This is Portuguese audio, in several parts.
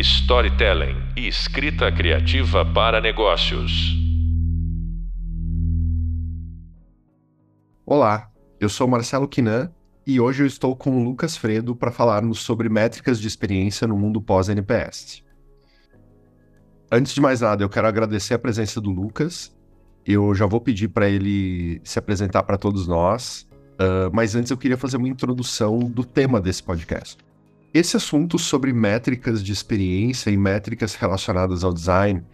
storytelling e escrita criativa para negócios. Olá, eu sou Marcelo Quinan e hoje eu estou com o Lucas Fredo para falarmos sobre métricas de experiência no mundo pós-NPS. Antes de mais nada, eu quero agradecer a presença do Lucas. Eu já vou pedir para ele se apresentar para todos nós, uh, mas antes eu queria fazer uma introdução do tema desse podcast. Esse assunto sobre métricas de experiência e métricas relacionadas ao design,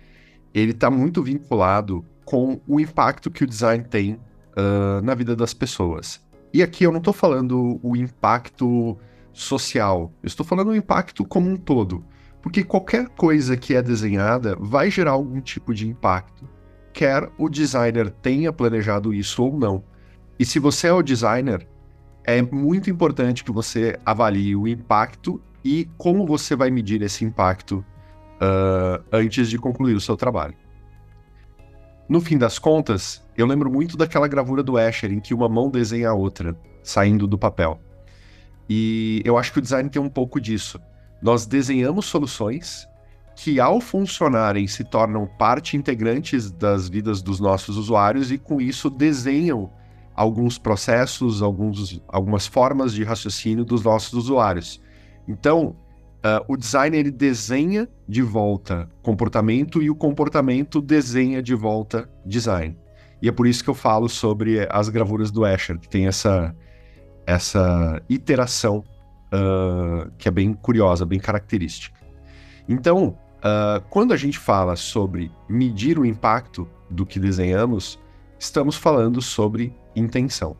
ele está muito vinculado com o impacto que o design tem uh, na vida das pessoas. E aqui eu não estou falando o impacto social, eu estou falando o impacto como um todo. Porque qualquer coisa que é desenhada vai gerar algum tipo de impacto, quer o designer tenha planejado isso ou não. E se você é o designer, é muito importante que você avalie o impacto e como você vai medir esse impacto uh, antes de concluir o seu trabalho. No fim das contas, eu lembro muito daquela gravura do Escher em que uma mão desenha a outra, saindo do papel. E eu acho que o design tem um pouco disso. Nós desenhamos soluções que, ao funcionarem, se tornam parte integrantes das vidas dos nossos usuários e, com isso, desenham alguns processos, alguns, algumas formas de raciocínio dos nossos usuários. Então, uh, o design ele desenha de volta comportamento e o comportamento desenha de volta design. E é por isso que eu falo sobre as gravuras do Escher, que tem essa, essa iteração uh, que é bem curiosa, bem característica. Então, uh, quando a gente fala sobre medir o impacto do que desenhamos, estamos falando sobre intenção.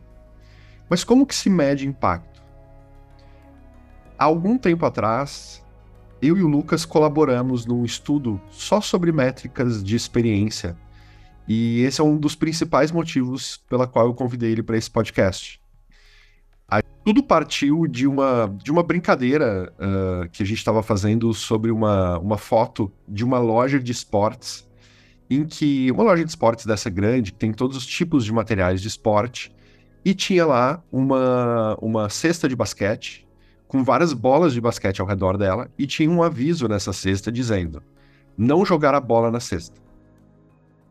Mas como que se mede impacto? Há algum tempo atrás, eu e o Lucas colaboramos num estudo só sobre métricas de experiência. E esse é um dos principais motivos pela qual eu convidei ele para esse podcast. Tudo partiu de uma, de uma brincadeira uh, que a gente estava fazendo sobre uma, uma foto de uma loja de esportes em que uma loja de esportes dessa grande tem todos os tipos de materiais de esporte e tinha lá uma, uma cesta de basquete com várias bolas de basquete ao redor dela e tinha um aviso nessa cesta dizendo não jogar a bola na cesta.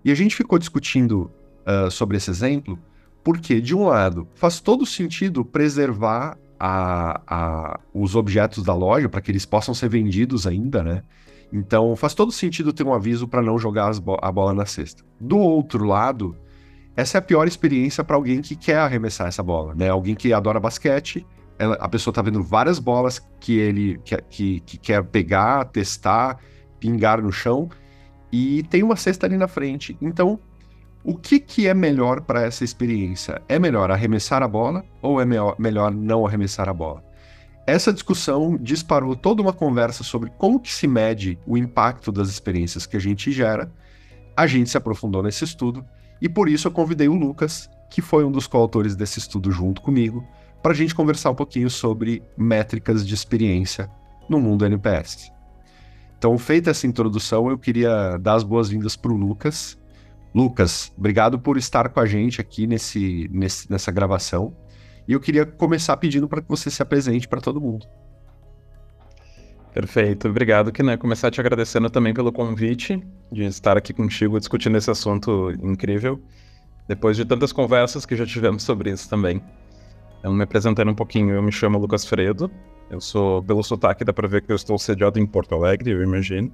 E a gente ficou discutindo uh, sobre esse exemplo porque, de um lado, faz todo sentido preservar a, a, os objetos da loja para que eles possam ser vendidos ainda, né? Então faz todo sentido ter um aviso para não jogar bo a bola na cesta. Do outro lado, essa é a pior experiência para alguém que quer arremessar essa bola, né? Alguém que adora basquete, ela, a pessoa está vendo várias bolas que ele que, que, que quer pegar, testar, pingar no chão e tem uma cesta ali na frente. Então, o que, que é melhor para essa experiência? É melhor arremessar a bola ou é melhor não arremessar a bola? Essa discussão disparou toda uma conversa sobre como que se mede o impacto das experiências que a gente gera. A gente se aprofundou nesse estudo e por isso eu convidei o Lucas, que foi um dos coautores desse estudo junto comigo, para a gente conversar um pouquinho sobre métricas de experiência no mundo NPS. Então, feita essa introdução, eu queria dar as boas-vindas para o Lucas. Lucas, obrigado por estar com a gente aqui nesse, nesse, nessa gravação. E eu queria começar pedindo para que você se apresente para todo mundo. Perfeito, obrigado, Kiné. Começar te agradecendo também pelo convite de estar aqui contigo discutindo esse assunto incrível, depois de tantas conversas que já tivemos sobre isso também. Eu me apresentando um pouquinho, eu me chamo Lucas Fredo, eu sou, pelo sotaque dá para ver que eu estou sediado em Porto Alegre, eu imagino.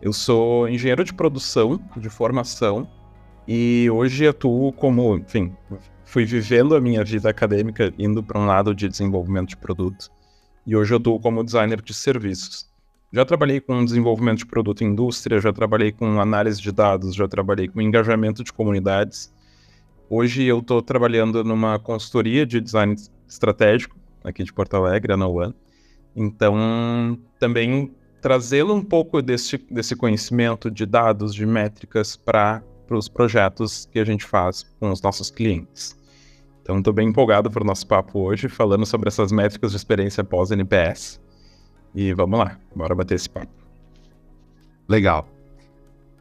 Eu sou engenheiro de produção, de formação, e hoje atuo como, enfim, fui vivendo a minha vida acadêmica indo para um lado de desenvolvimento de produto. E hoje eu estou como designer de serviços. Já trabalhei com desenvolvimento de produto em indústria, já trabalhei com análise de dados, já trabalhei com engajamento de comunidades. Hoje eu estou trabalhando numa consultoria de design estratégico aqui de Porto Alegre, a No Então, também trazê-lo um pouco desse, desse conhecimento de dados, de métricas para os projetos que a gente faz com os nossos clientes. Então, estou bem empolgado para o nosso papo hoje, falando sobre essas métricas de experiência pós-NPS. E vamos lá, bora bater esse papo. Legal.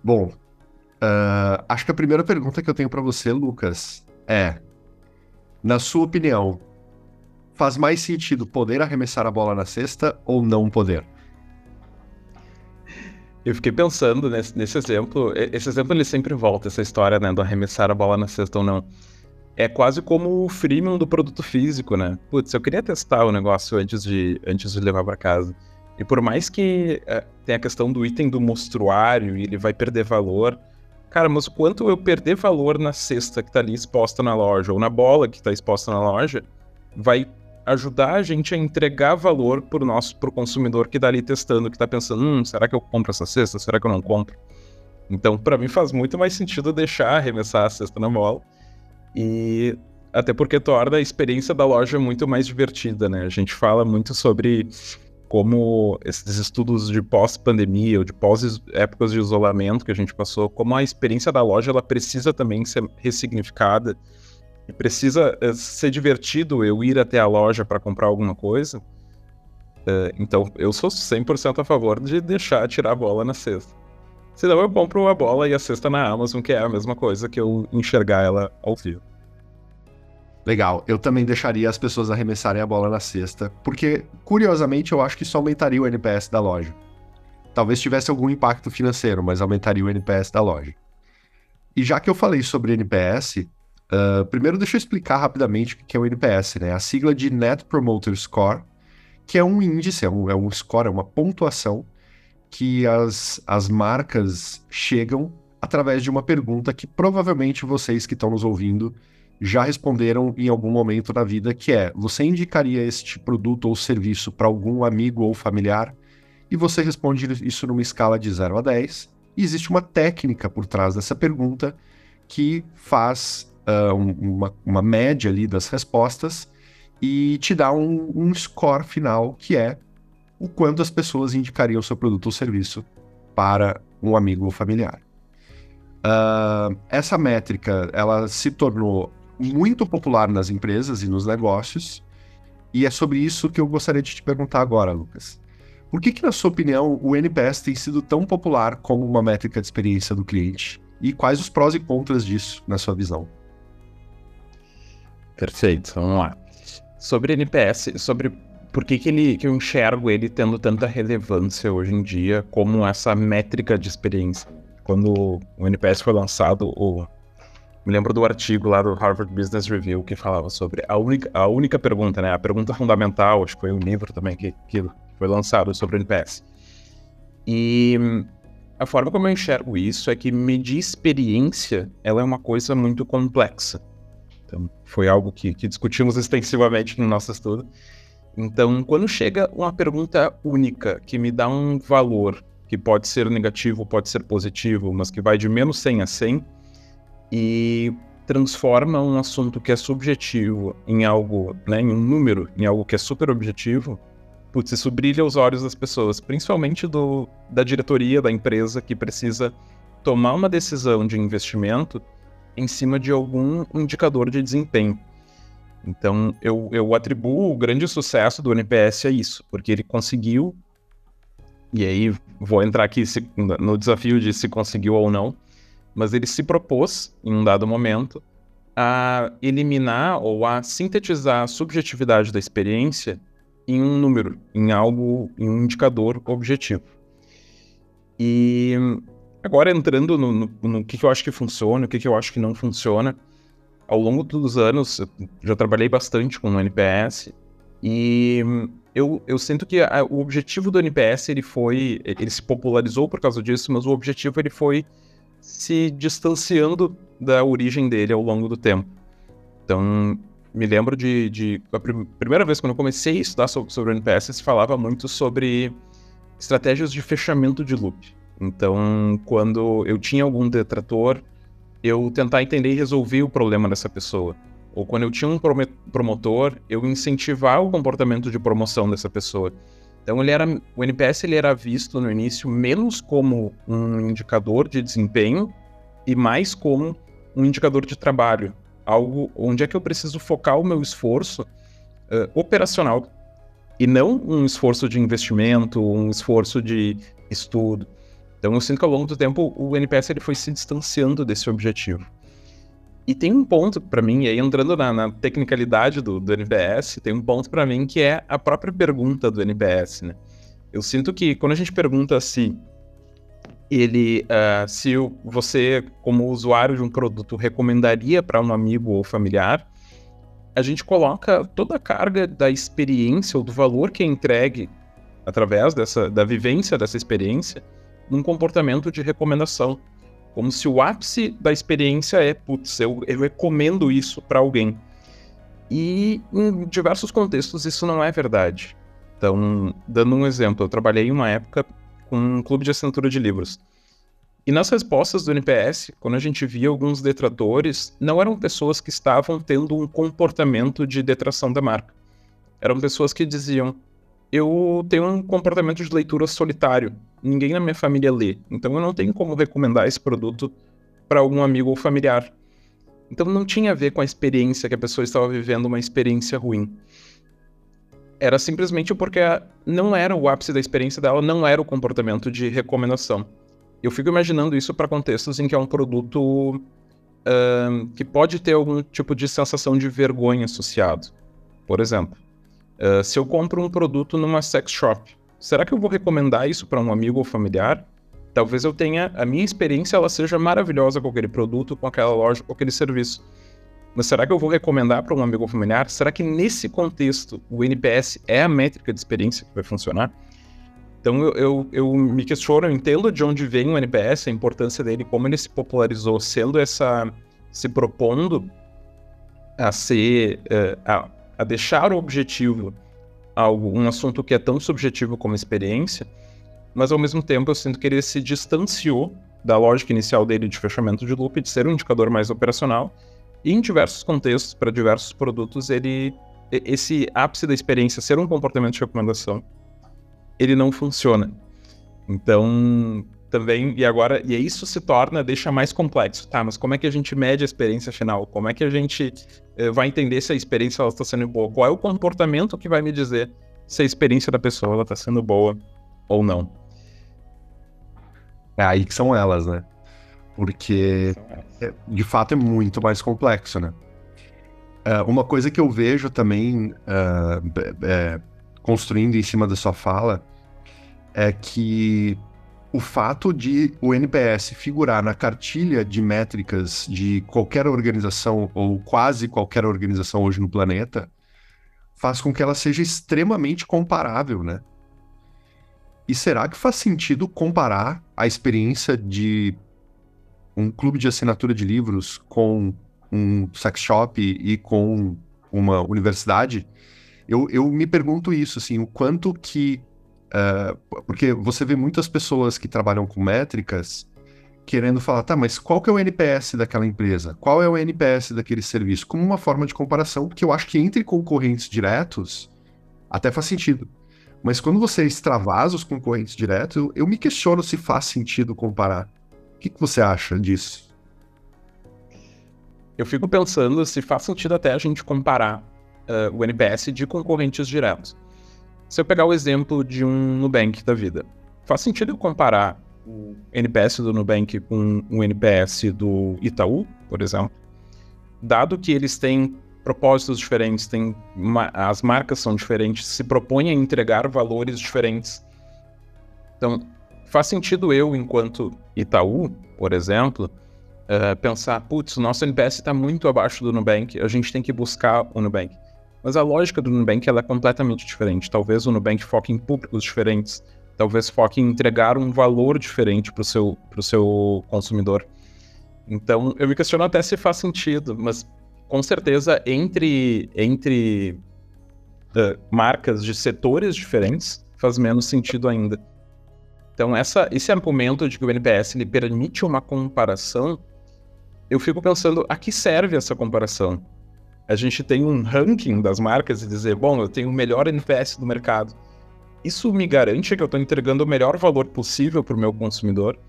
Bom, uh, acho que a primeira pergunta que eu tenho para você, Lucas, é: na sua opinião, faz mais sentido poder arremessar a bola na cesta ou não poder? Eu fiquei pensando nesse, nesse, exemplo. Esse exemplo ele sempre volta, essa história, né? Do arremessar a bola na cesta ou não. É quase como o freemium do produto físico, né? Putz, eu queria testar o negócio antes de, antes de levar para casa. E por mais que é, tenha a questão do item do mostruário e ele vai perder valor, cara, mas o quanto eu perder valor na cesta que tá ali exposta na loja, ou na bola que tá exposta na loja, vai ajudar a gente a entregar valor pro nosso pro consumidor que tá ali testando, que tá pensando, hum, será que eu compro essa cesta? Será que eu não compro? Então, para mim faz muito mais sentido deixar arremessar a cesta na bola. E até porque torna a experiência da loja muito mais divertida, né? A gente fala muito sobre como esses estudos de pós-pandemia ou de pós-épocas de isolamento que a gente passou, como a experiência da loja ela precisa também ser ressignificada e precisa eh, ser divertido eu ir até a loja para comprar alguma coisa, uh, então eu sou 100% a favor de deixar tirar a bola na cesta. Senão eu compro a bola e a cesta na Amazon, que é a mesma coisa que eu enxergar ela ao vivo. Legal, eu também deixaria as pessoas arremessarem a bola na cesta, porque, curiosamente, eu acho que isso aumentaria o NPS da loja. Talvez tivesse algum impacto financeiro, mas aumentaria o NPS da loja. E já que eu falei sobre NPS, Uh, primeiro, deixa eu explicar rapidamente o que é o NPS, né? A sigla de Net Promoter Score, que é um índice, é um, é um score, é uma pontuação que as, as marcas chegam através de uma pergunta que provavelmente vocês que estão nos ouvindo já responderam em algum momento da vida, que é: você indicaria este produto ou serviço para algum amigo ou familiar? E você responde isso numa escala de 0 a 10. E existe uma técnica por trás dessa pergunta que faz uh, uma, uma, média ali das respostas e te dá um, um score final que é o quanto as pessoas indicariam seu produto ou serviço para um amigo ou familiar. Uh, essa métrica ela se tornou muito popular nas empresas e nos negócios e é sobre isso que eu gostaria de te perguntar agora, Lucas. Por que, que, na sua opinião, o NPS tem sido tão popular como uma métrica de experiência do cliente? E quais os prós e contras disso, na sua visão? Perfeito, vamos lá. Sobre NPS, sobre por que, que, ele, que eu enxergo ele tendo tanta relevância hoje em dia como essa métrica de experiência. Quando o NPS foi lançado, o, me lembro do artigo lá do Harvard Business Review que falava sobre a única, a única pergunta, né? A pergunta fundamental, acho que foi um livro também que, que foi lançado sobre o NPS. E a forma como eu enxergo isso é que medir experiência ela é uma coisa muito complexa. Então, foi algo que, que discutimos extensivamente no nosso estudo. Então, quando chega uma pergunta única que me dá um valor, que pode ser negativo, pode ser positivo, mas que vai de menos 100 a 100, e transforma um assunto que é subjetivo em algo, né, em um número, em algo que é super objetivo, putz, isso brilha os olhos das pessoas, principalmente do, da diretoria da empresa que precisa tomar uma decisão de investimento em cima de algum indicador de desempenho. Então, eu, eu atribuo o grande sucesso do NPS a isso, porque ele conseguiu, e aí vou entrar aqui se, no desafio de se conseguiu ou não, mas ele se propôs, em um dado momento, a eliminar ou a sintetizar a subjetividade da experiência em um número, em algo, em um indicador objetivo. E Agora, entrando no, no, no que, que, eu acho que funciona, o que, que eu acho que não funciona, ao longo dos anos, já trabalhei bastante com o NPS e eu, eu sinto que a, o objetivo do NPS ele foi, ele se popularizou por causa disso, mas o objetivo ele foi se distanciando da origem dele ao longo do tempo. Então, me lembro de, de a prim primeira vez quando eu comecei a estudar sobre, sobre o NPS, se falava muito sobre estratégias de fechamento de loop. Então, quando eu tinha algum detrator, eu tentar entender e resolver o problema dessa pessoa. Ou quando eu tinha um promotor, eu incentivar o comportamento de promoção dessa pessoa. Então, ele era, o NPS ele era visto no início menos como um indicador de desempenho e mais como um indicador de trabalho. Algo onde é que eu preciso focar o meu esforço uh, operacional e não um esforço de investimento, um esforço de estudo. Então eu sinto que ao longo do tempo o NPS ele foi se distanciando desse objetivo. E tem um ponto para mim, e aí entrando na, na tecnicalidade do, do, NPS, tem um ponto para mim que é a própria pergunta do NPS, né? Eu sinto que quando a gente pergunta se ele, uh, se você, como usuário de um produto, recomendaria para um amigo ou familiar, a gente coloca toda a carga da experiência ou do valor que é entregue através dessa, da vivência dessa experiência num comportamento de recomendação. Como se o ápice da experiência é, putz, eu, eu recomendo isso para alguém. E em diversos contextos isso não é verdade. Então, dando um exemplo, eu trabalhei em uma época com um clube de assinatura de livros. E nas respostas do NPS, quando a gente via alguns detratores, não eram pessoas que estavam tendo um comportamento de detração da marca. Eram pessoas que diziam: Eu tenho um comportamento de leitura solitário, ninguém na minha família lê, então eu não tenho como recomendar esse produto para algum amigo ou familiar. Então não tinha a ver com a experiência que a pessoa estava vivendo uma experiência ruim. Era simplesmente porque não era o ápice da experiência dela, não era o comportamento de recomendação. Eu fico imaginando isso para contextos em que é um produto uh, que pode ter algum tipo de sensação de vergonha associado. Por exemplo, uh, se eu compro um produto numa sex shop, será que eu vou recomendar isso para um amigo ou familiar? Talvez eu tenha a minha experiência ela seja maravilhosa com aquele produto, com aquela loja, com aquele serviço. Mas será que eu vou recomendar para um amigo ou familiar? Será que nesse contexto o NPS é a métrica de experiência que vai funcionar? Então eu, eu, eu, me questiono, eu entendo de onde vem o NPS, a importância dele, como ele se popularizou, sendo essa. se propondo a ser. Uh, a, a, deixar o objetivo algo, um assunto que é tão subjetivo como experiência, mas ao mesmo tempo eu sinto que ele se distanciou da lógica inicial dele de fechamento de loop, de ser um indicador mais operacional, e em diversos contextos, para diversos produtos, ele. esse ápice da experiência ser um comportamento de recomendação ele não funciona. Então, também, e agora, e isso se torna, deixa mais complexo. Tá, mas como é que a gente mede a experiência final? Como é que a gente eh, vai entender se a experiência está sendo boa? Qual é o comportamento que vai me dizer se a experiência da pessoa está sendo boa ou não? É aí que são elas, né? Porque, é, de fato, é muito mais complexo, né? Uh, uma coisa que eu vejo também uh, é, construindo em cima da sua fala é que o fato de o NPS figurar na cartilha de métricas de qualquer organização ou quase qualquer organização hoje no planeta faz com que ela seja extremamente comparável, né? E será que faz sentido comparar a experiência de um clube de assinatura de livros com um sex shop e com uma universidade? Eu, eu me pergunto isso, assim, o quanto que. Uh, porque você vê muitas pessoas que trabalham com métricas querendo falar, tá, mas qual que é o NPS daquela empresa? Qual é o NPS daquele serviço? Como uma forma de comparação, porque eu acho que entre concorrentes diretos até faz sentido. Mas quando você extravasa os concorrentes diretos, eu, eu me questiono se faz sentido comparar. O que, que você acha disso? Eu fico pensando se faz sentido até a gente comparar uh, o NPS de concorrentes diretos. Se eu pegar o exemplo de um Nubank da vida, faz sentido eu comparar o NPS do Nubank com o NPS do Itaú, por exemplo? Dado que eles têm propósitos diferentes, têm as marcas são diferentes, se propõem a entregar valores diferentes. Então, faz sentido eu, enquanto Itaú, por exemplo, uh, pensar, putz, o nosso NPS está muito abaixo do Nubank, a gente tem que buscar o Nubank. Mas a lógica do Nubank ela é completamente diferente. Talvez o Nubank foque em públicos diferentes, talvez foque em entregar um valor diferente para o seu, seu consumidor. Então, eu me questiono até se faz sentido, mas com certeza entre, entre uh, marcas de setores diferentes faz menos sentido ainda. Então, essa, esse argumento de que o NPS ele permite uma comparação, eu fico pensando a que serve essa comparação? A gente tem um ranking das marcas e dizer, bom, eu tenho o melhor NPS do mercado. Isso me garante que eu estou entregando o melhor valor possível para o meu consumidor.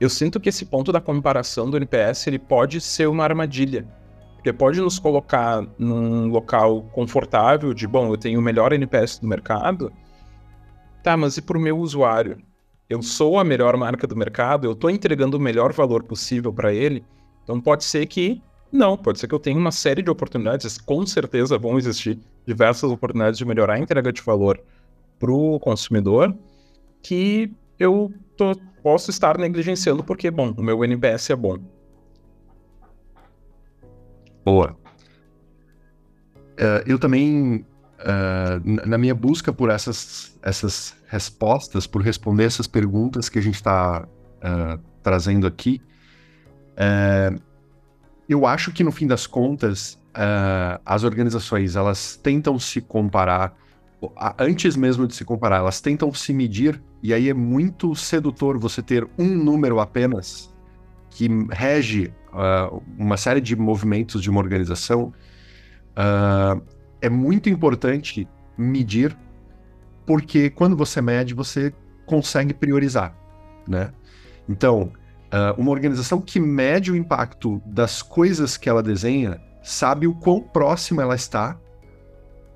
Eu sinto que esse ponto da comparação do NPS ele pode ser uma armadilha, porque pode nos colocar num local confortável de, bom, eu tenho o melhor NPS do mercado. Tá, mas e para o meu usuário? Eu sou a melhor marca do mercado, eu estou entregando o melhor valor possível para ele. Então pode ser que não, pode ser que eu tenha uma série de oportunidades, com certeza vão existir diversas oportunidades de melhorar a entrega de valor para o consumidor, que eu tô, posso estar negligenciando porque, bom, o meu NPS é bom. Boa. Uh, eu também, uh, na minha busca por essas, essas respostas, por responder essas perguntas que a gente está uh, trazendo aqui, eu acho que no fim das contas, as organizações elas tentam se comparar antes mesmo de se comparar, elas tentam se medir, e aí é muito sedutor você ter um número apenas que rege uh, uma série de movimentos de uma organização. Uh, é muito importante medir, porque quando você mede, você consegue priorizar, né? Então, uh, uma organização que mede o impacto das coisas que ela desenha sabe o quão próxima ela está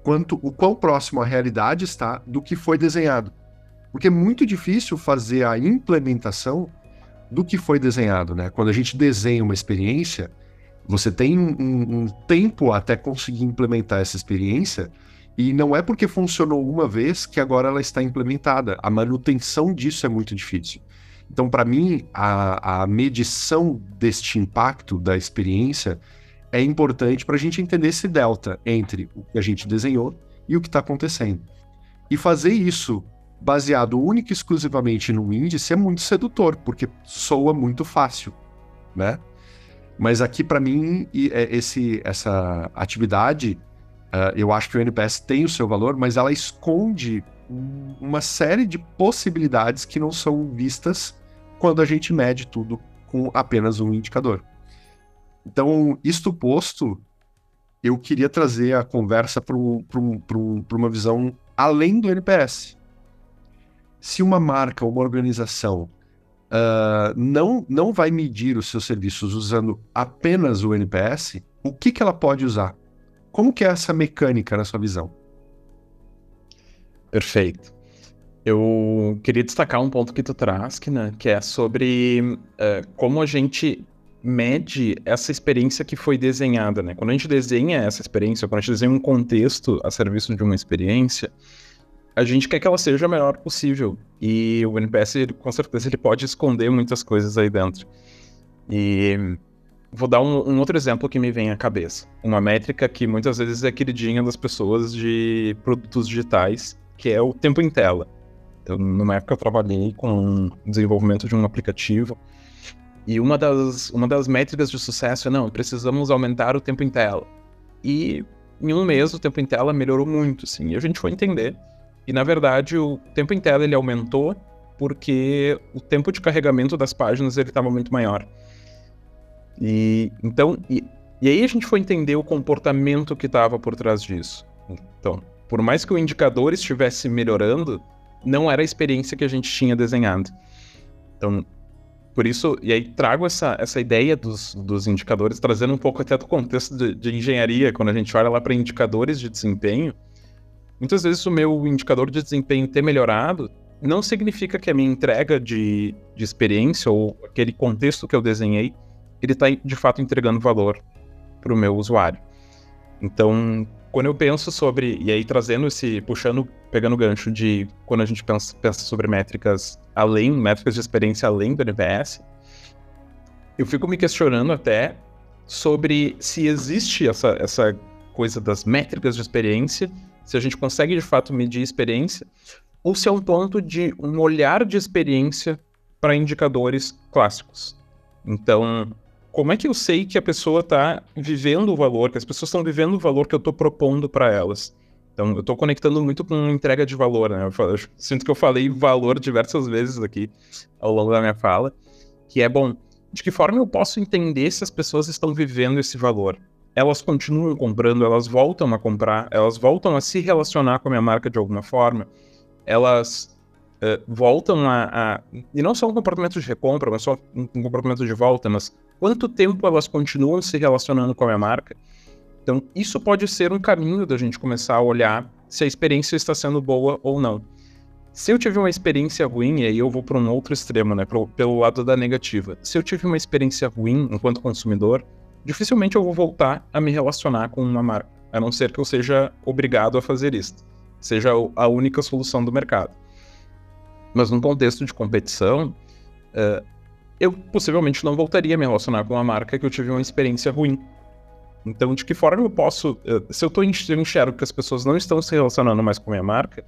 quanto o quão próximo à realidade está do que foi desenhado. Porque é muito difícil fazer a implementação do que foi desenhado, né? Quando a gente desenha uma experiência, você tem um, um tempo até conseguir implementar essa experiência, e não é porque funcionou uma vez que agora ela está implementada. A manutenção disso é muito difícil. Então, para mim, a, a medição deste impacto da experiência é importante para a gente entender esse delta entre o que a gente desenhou e o que está acontecendo. E fazer isso baseado única e exclusivamente no índice é muito sedutor, porque soa muito fácil, né? Mas aqui, para mim, é, esse, essa atividade, uh, eu acho que o NPS tem o seu valor, mas ela esconde uma série de possibilidades que não são vistas quando a gente mede tudo com apenas um indicador. Então, isto posto, eu queria trazer a conversa para uma visão além do NPS. Se uma marca, uma organização uh, não, não vai medir os seus serviços usando apenas o NPS, o que, que ela pode usar? Como que é essa mecânica na sua visão? Perfeito. Eu queria destacar um ponto que tu traz, né, que é sobre uh, como a gente mede essa experiência que foi desenhada, né? Quando a gente desenha essa experiência, quando a gente desenha um contexto a serviço de uma experiência, a gente quer que ela seja a melhor possível. E o NPS, ele, com certeza, ele pode esconder muitas coisas aí dentro. E vou dar um, um, outro exemplo que me vem à cabeça. Uma métrica que muitas vezes é queridinha das pessoas de produtos digitais, que é o tempo em tela. Então, numa época eu trabalhei com desenvolvimento de um aplicativo e uma das, uma das métricas de sucesso é, não, precisamos aumentar o tempo em tela. E em um mês o tempo em tela melhorou muito, assim, e a gente foi entender. E na verdade o tempo em tela ele aumentou porque o tempo de carregamento das páginas ele estava muito maior. E então, e, e aí a gente foi entender o comportamento que estava por trás disso. Então, por mais que o indicador estivesse melhorando, não era a experiência que a gente tinha desenhado. Então, por isso, e aí trago essa, essa ideia dos, dos indicadores, trazendo um pouco até do contexto de, de engenharia, quando a gente olha lá para indicadores de desempenho. Muitas vezes o meu indicador de desempenho ter melhorado não significa que a minha entrega de, de experiência ou aquele contexto que eu desenhei, ele está de fato entregando valor para o meu usuário. Então, quando eu penso sobre, e aí trazendo esse, puxando, pegando o gancho de quando a gente pensa, pensa sobre métricas além, métricas de experiência além do NPS, eu fico me questionando até sobre se existe essa, essa coisa das métricas de experiência, se a gente consegue de fato medir experiência, ou se é um ponto de um olhar de experiência para indicadores clássicos. Então, como é que eu sei que a pessoa está vivendo o valor, que as pessoas estão vivendo o valor que eu estou propondo para elas? Então, eu estou conectando muito com entrega de valor, né? Eu, falo, eu, sinto que eu falei valor diversas vezes aqui ao longo da minha fala, que é bom. De que forma eu posso entender se as pessoas estão vivendo esse valor? Elas continuam comprando, elas voltam a comprar, elas voltam a se relacionar com a minha marca de alguma forma, elas uh, voltam a, a, E não só um comportamento de recompra, mas só um, um comportamento de volta, mas quanto tempo elas continuam se relacionando com a minha marca? Então, isso pode ser um caminho da gente começar a olhar se a experiência está sendo boa ou não. Se eu tive uma experiência ruim, e aí eu vou para um outro extremo, né, pro, pelo lado da negativa. Se eu tive uma experiência ruim enquanto consumidor, dificilmente eu vou voltar a me relacionar com uma marca, a não ser que eu seja obrigado a fazer isso, seja a única solução do mercado. Mas num contexto de competição, uh, eu possivelmente não voltaria a me relacionar com uma marca que eu tive uma experiência ruim. Então, de que forma eu posso. Uh, se eu, tô, eu enxergo que as pessoas não estão se relacionando mais com a minha marca,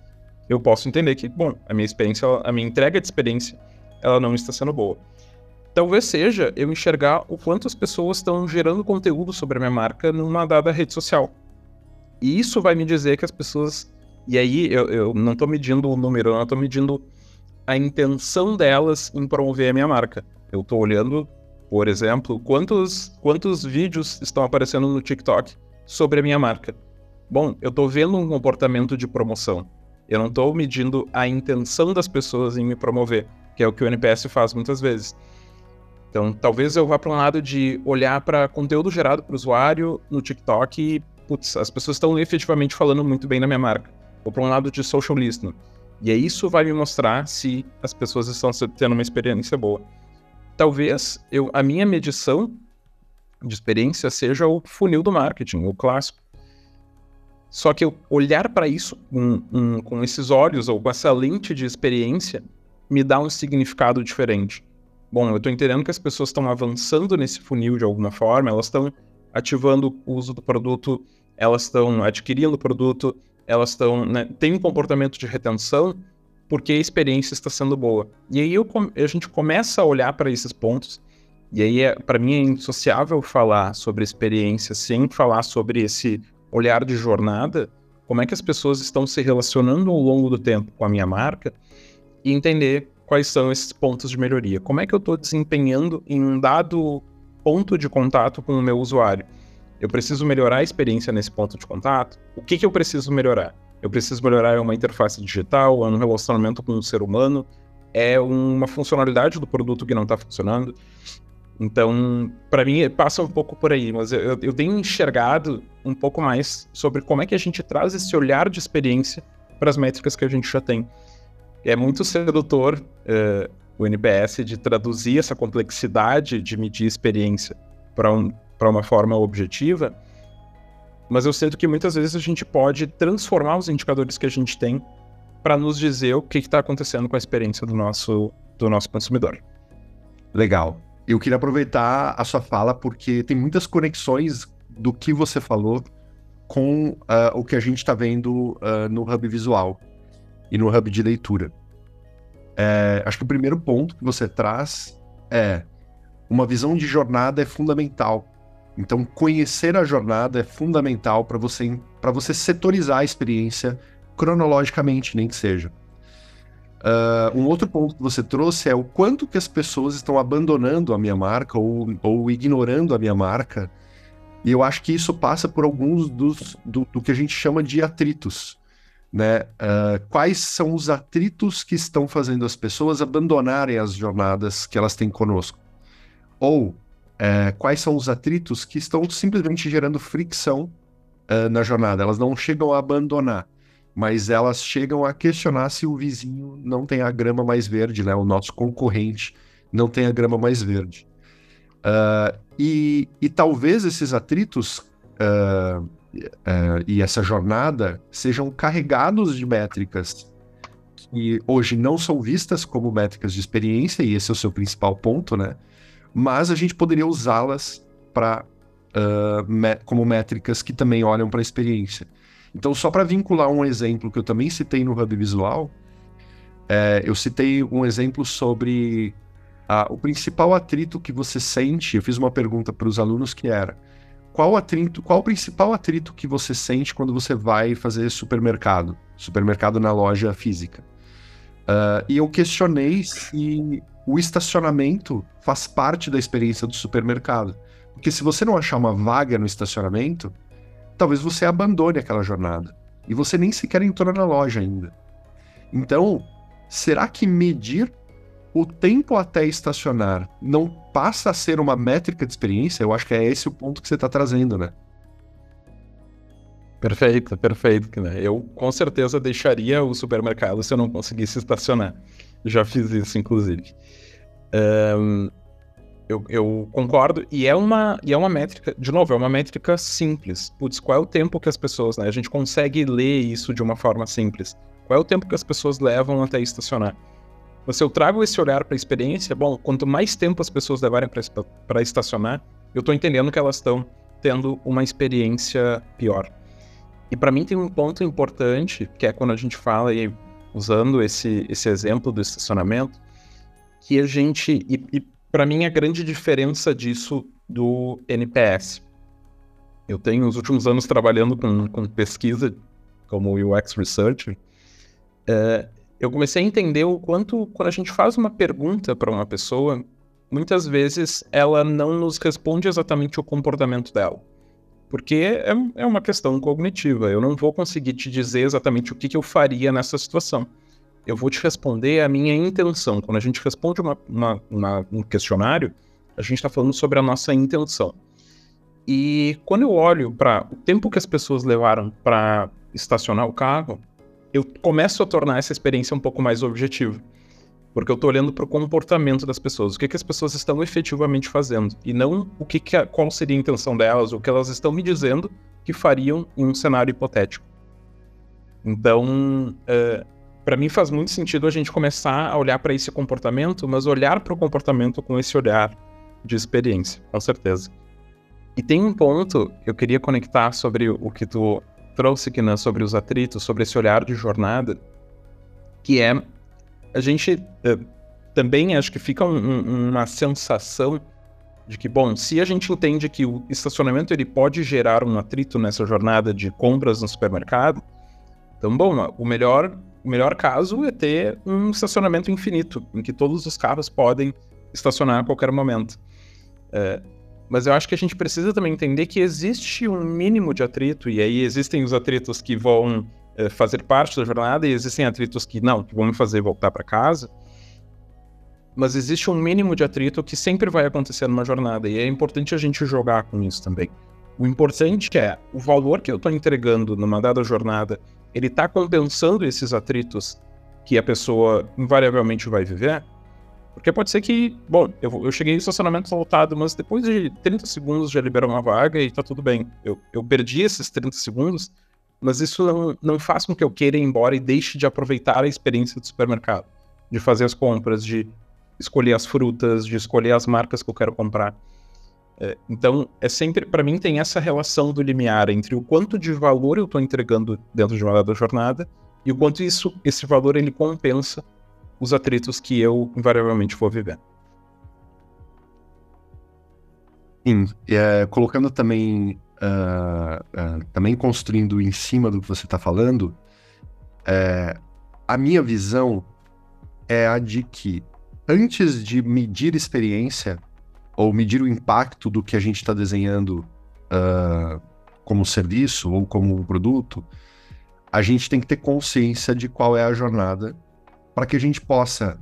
eu posso entender que, bom, a minha experiência, a minha entrega de experiência, ela não está sendo boa. Talvez seja eu enxergar o quanto as pessoas estão gerando conteúdo sobre a minha marca numa dada rede social. E isso vai me dizer que as pessoas. E aí eu, eu não estou medindo o número, eu não estou medindo a intenção delas em promover a minha marca. Eu estou olhando, por exemplo, quantos, quantos vídeos estão aparecendo no TikTok sobre a minha marca. Bom, eu estou vendo um comportamento de promoção. Eu não estou medindo a intenção das pessoas em me promover, que é o que o NPS faz muitas vezes. Então, talvez eu vá para um lado de olhar para conteúdo gerado para o usuário no TikTok e, putz, as pessoas estão efetivamente falando muito bem da minha marca. Ou para um lado de social listening. E aí isso vai me mostrar se as pessoas estão tendo uma experiência boa. Talvez eu, a minha medição de experiência seja o funil do marketing, o clássico. Só que eu olhar para isso com, um, com esses olhos ou com essa lente de experiência me dá um significado diferente. Bom, eu estou entendendo que as pessoas estão avançando nesse funil de alguma forma, elas estão ativando o uso do produto, elas estão adquirindo o produto, elas estão. Né, tem um comportamento de retenção porque a experiência está sendo boa. E aí eu, a gente começa a olhar para esses pontos, e aí é, para mim é indissociável falar sobre experiência sem falar sobre esse olhar de jornada, como é que as pessoas estão se relacionando ao longo do tempo com a minha marca e entender quais são esses pontos de melhoria. Como é que eu estou desempenhando em um dado ponto de contato com o meu usuário? Eu preciso melhorar a experiência nesse ponto de contato? O que, que eu preciso melhorar? Eu preciso melhorar uma interface digital, um relacionamento com o ser humano, é uma funcionalidade do produto que não está funcionando. Então, para mim, passa um pouco por aí, mas eu, eu, tenho enxergado um pouco mais sobre como é que a gente traz esse olhar de experiência para as métricas que a gente já tem é muito sedutor uh, o NPS de traduzir essa complexidade de medir experiência para um, uma forma objetiva, mas eu sinto que muitas vezes a gente pode transformar os indicadores que a gente tem para nos dizer o que está acontecendo com a experiência do nosso, do nosso consumidor. Legal. Eu queria aproveitar a sua fala porque tem muitas conexões do que você falou com uh, o que a gente está vendo uh, no Hub Visual e no hub de leitura. É, acho que o primeiro ponto que você traz é uma visão de jornada é fundamental. Então, conhecer a jornada é fundamental para você, você setorizar a experiência cronologicamente, nem que seja. Uh, um outro ponto que você trouxe é o quanto que as pessoas estão abandonando a minha marca ou, ou ignorando a minha marca. E eu acho que isso passa por alguns dos, do, do que a gente chama de atritos né? Uh, quais são os atritos que estão fazendo as pessoas abandonarem as jornadas que elas têm conosco? Ou uh, quais são os atritos que estão simplesmente gerando fricção uh, na jornada? Elas não chegam a abandonar, mas elas chegam a questionar se o vizinho não tem a grama mais verde, né? O nosso concorrente não tem a grama mais verde. E, e, talvez esses atritos uh, e essa jornada sejam carregados de métricas que hoje não são vistas como métricas de experiência, e esse é o seu principal ponto, né? Mas a gente poderia usá-las para uh, como métricas que também olham para a experiência. Então, só para vincular um exemplo que eu também citei no Hub Visual, é, eu citei um exemplo sobre o principal atrito que você sente. Eu fiz uma pergunta para os alunos que era: qual atrito, qual o principal atrito que você sente quando você vai fazer supermercado? Supermercado na loja física. Uh, e eu questionei se o estacionamento faz parte da experiência do supermercado. Porque se você não achar uma vaga no estacionamento, talvez você abandone aquela jornada. E você nem sequer entrou na loja ainda. Então, será que medir o tempo até estacionar não passa a ser uma métrica de experiência, eu acho que é esse o ponto que você está trazendo, né? Perfeito, perfeito. Né? Eu com certeza deixaria o supermercado se eu não conseguisse estacionar. Já fiz isso, inclusive. Um, eu, eu, concordo, e é, uma, e é uma métrica, de novo, é uma métrica simples. Putz, qual é o tempo que as pessoas, né? A gente consegue ler isso de uma forma simples. Qual é o tempo que as pessoas levam até estacionar? Se eu trago esse olhar para a experiência, bom, quanto mais tempo as pessoas levarem para estacionar, eu estou entendendo que elas estão tendo uma experiência pior. E para mim tem um ponto importante, que é quando a gente fala, e usando esse, esse exemplo do estacionamento, que a gente. E, e para mim a grande diferença disso do NPS. Eu tenho os últimos anos trabalhando com, com pesquisa como UX Researcher. É, eu comecei a entender o quanto, quando a gente faz uma pergunta para uma pessoa, muitas vezes ela não nos responde exatamente o comportamento dela. Porque é, é uma questão cognitiva. Eu não vou conseguir te dizer exatamente o que, que eu faria nessa situação. Eu vou te responder a minha intenção. Quando a gente responde uma, uma, uma, um questionário, a gente está falando sobre a nossa intenção. E quando eu olho para o tempo que as pessoas levaram para estacionar o carro, eu começo a tornar essa experiência um pouco mais objetiva. Porque eu estou olhando para o comportamento das pessoas, o que, que as pessoas estão efetivamente fazendo, e não o que, que a, qual seria a intenção delas, o que elas estão me dizendo que fariam em um cenário hipotético. Então, uh, é, para mim faz muito sentido a gente começar a olhar para esse comportamento, mas olhar para o comportamento com esse olhar de experiência, com certeza. E tem um ponto que eu queria conectar sobre o que tu trouxe, aqui, né, sobre os atritos, sobre esse olhar de jornada, que é a gente uh, também acho que fica um, um, uma sensação de que, bom, se a gente entende que o estacionamento ele pode gerar um atrito nessa jornada de compras no supermercado, então, bom, o melhor, o melhor caso é ter um estacionamento infinito, em que todos os carros podem estacionar a qualquer momento. Uh, mas eu acho que a gente precisa também entender que existe um mínimo de atrito, e aí existem os atritos que vão é, fazer parte da jornada, e existem atritos que não, que vão me fazer voltar para casa. Mas existe um mínimo de atrito que sempre vai acontecer numa jornada, e é importante a gente jogar com isso também. O importante é o valor que eu estou entregando numa dada jornada, ele está compensando esses atritos que a pessoa invariavelmente vai viver? Porque pode ser que, bom, eu, eu cheguei em estacionamento lotado, mas depois de 30 segundos já liberou uma vaga e tá tudo bem. Eu, eu perdi esses 30 segundos, mas isso não, não faz com que eu queira ir embora e deixe de aproveitar a experiência do supermercado, de fazer as compras, de escolher as frutas, de escolher as marcas que eu quero comprar. É, então, é sempre, para mim, tem essa relação do limiar entre o quanto de valor eu estou entregando dentro de uma dada jornada e o quanto isso, esse valor ele compensa os atritos que eu invariavelmente vou viver. Sim, é, colocando também, uh, também construindo em cima do que você está falando, é, a minha visão é a de que antes de medir experiência ou medir o impacto do que a gente está desenhando uh, como serviço ou como produto, a gente tem que ter consciência de qual é a jornada para que a gente possa,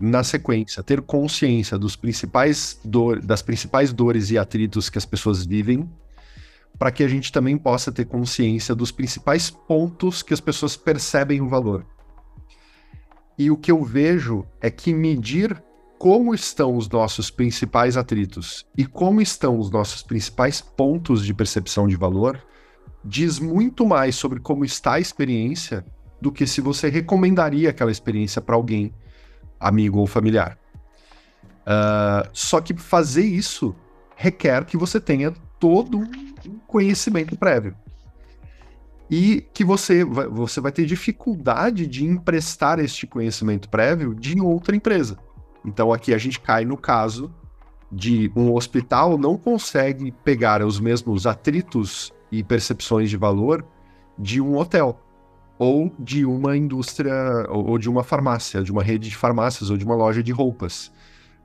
na sequência, ter consciência dos principais dor, das principais dores e atritos que as pessoas vivem, para que a gente também possa ter consciência dos principais pontos que as pessoas percebem o valor. E o que eu vejo é que medir como estão os nossos principais atritos e como estão os nossos principais pontos de percepção de valor diz muito mais sobre como está a experiência do que se você recomendaria aquela experiência para alguém, amigo ou familiar. Uh, só que fazer isso requer que você tenha todo um conhecimento prévio. E que você vai, você vai ter dificuldade de emprestar este conhecimento prévio de outra empresa. Então aqui a gente cai no caso de um hospital não consegue pegar os mesmos atritos e percepções de valor de um hotel ou de uma indústria, ou de uma farmácia, de uma rede de farmácias, ou de uma loja de roupas.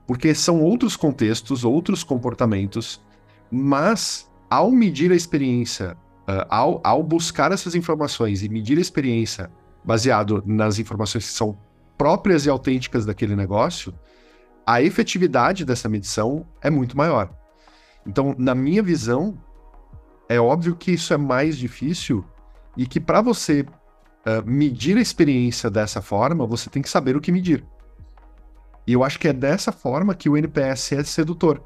Porque são outros contextos, outros comportamentos, mas ao medir a experiência, uh, ao, ao buscar essas informações e medir a experiência baseado nas informações que são próprias e autênticas daquele negócio, a efetividade dessa medição é muito maior. Então, na minha visão, é óbvio que isso é mais difícil e que para você uh, medir a experiência dessa forma, você tem que saber o que medir. E eu acho que é dessa forma que o NPS é sedutor.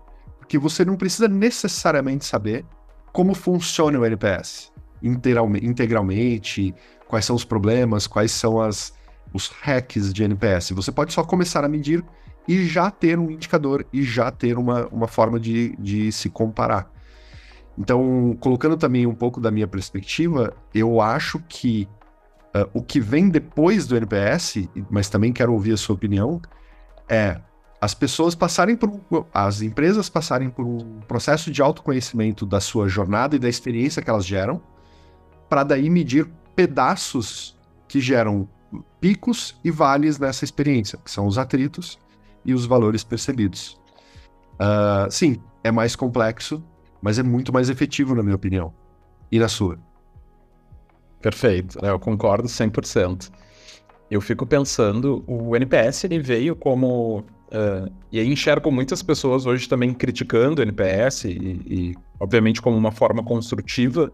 Porque você não precisa necessariamente saber como funciona o NPS integralmente, quais são os problemas, quais são as, os hacks de NPS. Você pode só começar a medir e já ter um indicador e já ter uma, uma forma de, de se comparar. Então, colocando também um pouco da minha perspectiva, eu acho que uh, o que vem depois do NPS, mas também quero ouvir a sua opinião, é as pessoas passarem por as empresas passarem por um processo de autoconhecimento da sua jornada e da experiência que elas geram, para daí medir pedaços que geram picos e vales nessa experiência, que são os atritos e os valores percebidos. Uh, sim, é mais complexo, mas é muito mais efetivo, na minha opinião. E na sua? Perfeito, eu concordo 100%. Eu fico pensando, o NPS ele veio como. Uh, e aí enxergo muitas pessoas hoje também criticando o NPS, e, e, obviamente como uma forma construtiva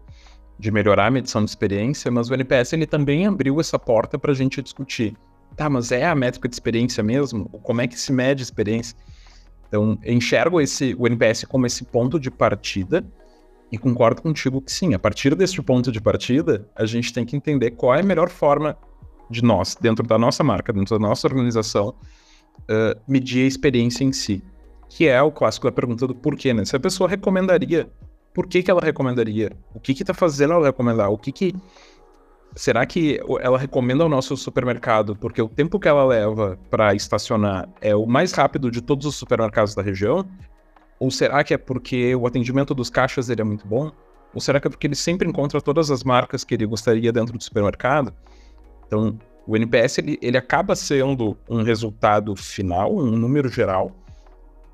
de melhorar a medição de experiência, mas o NPS ele também abriu essa porta para a gente discutir. Tá, mas é a métrica de experiência mesmo? Como é que se mede experiência? Então, enxergo esse, o NPS como esse ponto de partida e concordo contigo que sim, a partir deste ponto de partida, a gente tem que entender qual é a melhor forma de nós, dentro da nossa marca, dentro da nossa organização, uh, medir a experiência em si. Que é o clássico da pergunta do porquê, né? Se a pessoa recomendaria, por que, que ela recomendaria? O que que tá fazendo ela recomendar? O que que... Será que ela recomenda o nosso supermercado porque o tempo que ela leva para estacionar é o mais rápido de todos os supermercados da região? Ou será que é porque o atendimento dos caixas ele é muito bom? Ou será que é porque ele sempre encontra todas as marcas que ele gostaria dentro do supermercado? Então, o NPS ele, ele acaba sendo um resultado final, um número geral,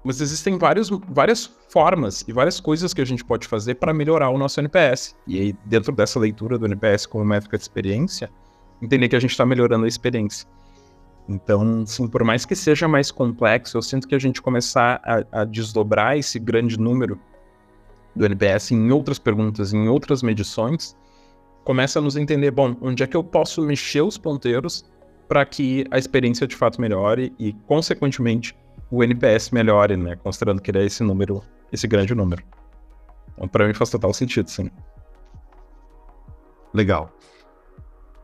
mas existem vários, várias formas e várias coisas que a gente pode fazer para melhorar o nosso NPS. E aí, dentro dessa leitura do NPS como métrica de experiência, entender que a gente está melhorando a experiência. Então, sim, por mais que seja mais complexo, eu sinto que a gente começar a, a desdobrar esse grande número do NPS em outras perguntas, em outras medições, começa a nos entender, bom, onde é que eu posso mexer os ponteiros para que a experiência de fato melhore e, consequentemente, o NPS melhore, né? Considerando que ele é esse número, esse grande número. Então, para mim faz total sentido, sim. Legal.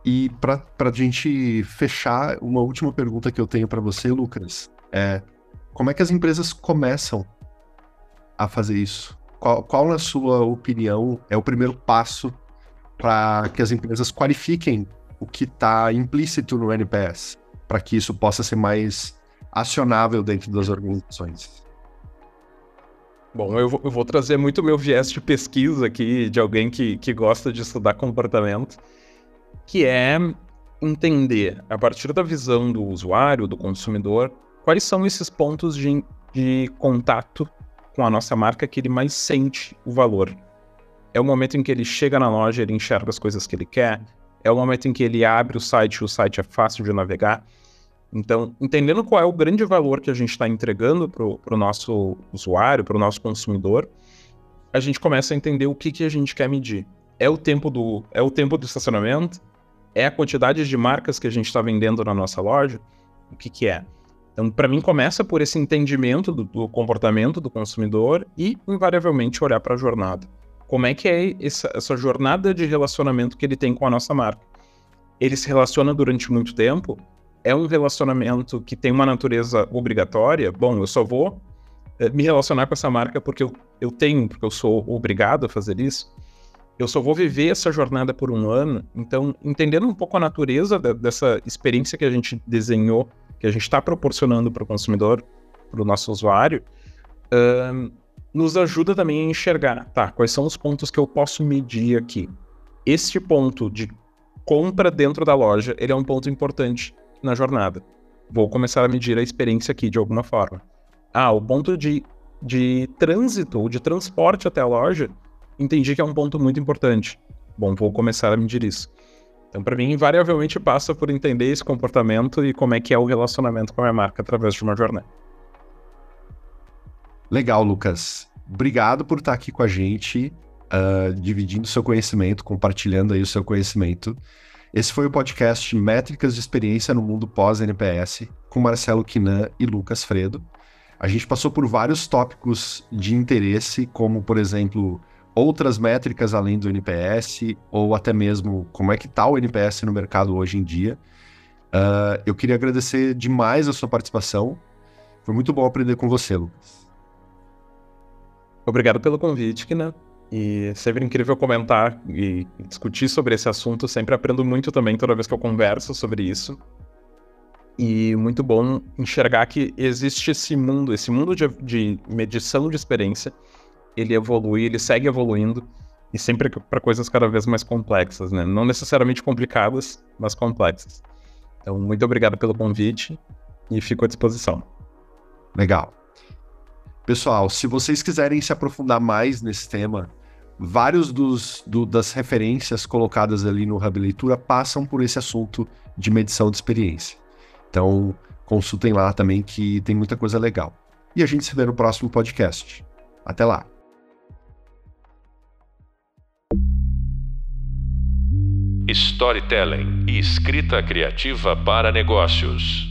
E para a gente fechar, uma última pergunta que eu tenho para você, Lucas, é como é que as empresas começam a fazer isso? Qual, qual, na sua opinião, é o primeiro passo para que as empresas qualifiquem o que está implícito no NPS, para que isso possa ser mais acionável dentro das organizações? Bom, eu vou, eu vou trazer muito meu viés de pesquisa aqui, de alguém que, que gosta de estudar comportamento, que é entender, a partir da visão do usuário, do consumidor, quais são esses pontos de, de contato com a nossa marca que ele mais sente o valor é o momento em que ele chega na loja, ele enxerga as coisas que ele quer. É o momento em que ele abre o site e o site é fácil de navegar. Então, entendendo qual é o grande valor que a gente está entregando para o nosso usuário, para o nosso consumidor, a gente começa a entender o que, que a gente quer medir. É o tempo do, é o tempo do estacionamento? É a quantidade de marcas que a gente está vendendo na nossa loja? O que, que é? Então, para mim, começa por esse entendimento do, do comportamento do consumidor e, invariavelmente, olhar para a jornada como é que é essa, essa jornada de relacionamento que ele tem com a nossa marca. Ele se relaciona durante muito tempo, é um relacionamento que tem uma natureza obrigatória. Bom, eu só vou é, me relacionar com essa marca porque eu, eu tenho, porque eu sou obrigado a fazer isso. Eu só vou viver essa jornada por um ano. Então, entendendo um pouco a natureza de, dessa experiência que a gente desenhou, que a gente está proporcionando para o consumidor, para o nosso usuário, nos ajuda também a enxergar, tá, quais são os pontos que eu posso medir aqui. Este ponto de compra dentro da loja, ele é um ponto importante na jornada. Vou começar a medir a experiência aqui de alguma forma. Ah, o ponto de, de trânsito ou de transporte até a loja, entendi que é um ponto muito importante. Bom, vou começar a medir isso. Então, para mim, invariavelmente passa por entender esse comportamento e como é que é o relacionamento com a minha marca através de uma jornada. Legal, Lucas. Obrigado por estar aqui com a gente, uh, dividindo seu conhecimento, compartilhando aí o seu conhecimento. Esse foi o podcast Métricas de Experiência no Mundo Pós-NPS, com Marcelo Quinan e Lucas Fredo. A gente passou por vários tópicos de interesse, como, por exemplo, outras métricas além do NPS, ou até mesmo como é que está o NPS no mercado hoje em dia. Uh, eu queria agradecer demais a sua participação. Foi muito bom aprender com você, Lucas. Obrigado pelo convite, Kina. E sempre incrível comentar e discutir sobre esse assunto. Sempre aprendo muito também toda vez que eu converso sobre isso. E muito bom enxergar que existe esse mundo, esse mundo de, de medição de experiência. Ele evolui, ele segue evoluindo e sempre para coisas cada vez mais complexas, né? Não necessariamente complicadas, mas complexas. Então, muito obrigado pelo convite e fico à disposição. Legal. Pessoal, se vocês quiserem se aprofundar mais nesse tema, vários dos, do, das referências colocadas ali no Hub Leitura passam por esse assunto de medição de experiência. Então, consultem lá também que tem muita coisa legal. E a gente se vê no próximo podcast. Até lá! Storytelling e escrita criativa para negócios.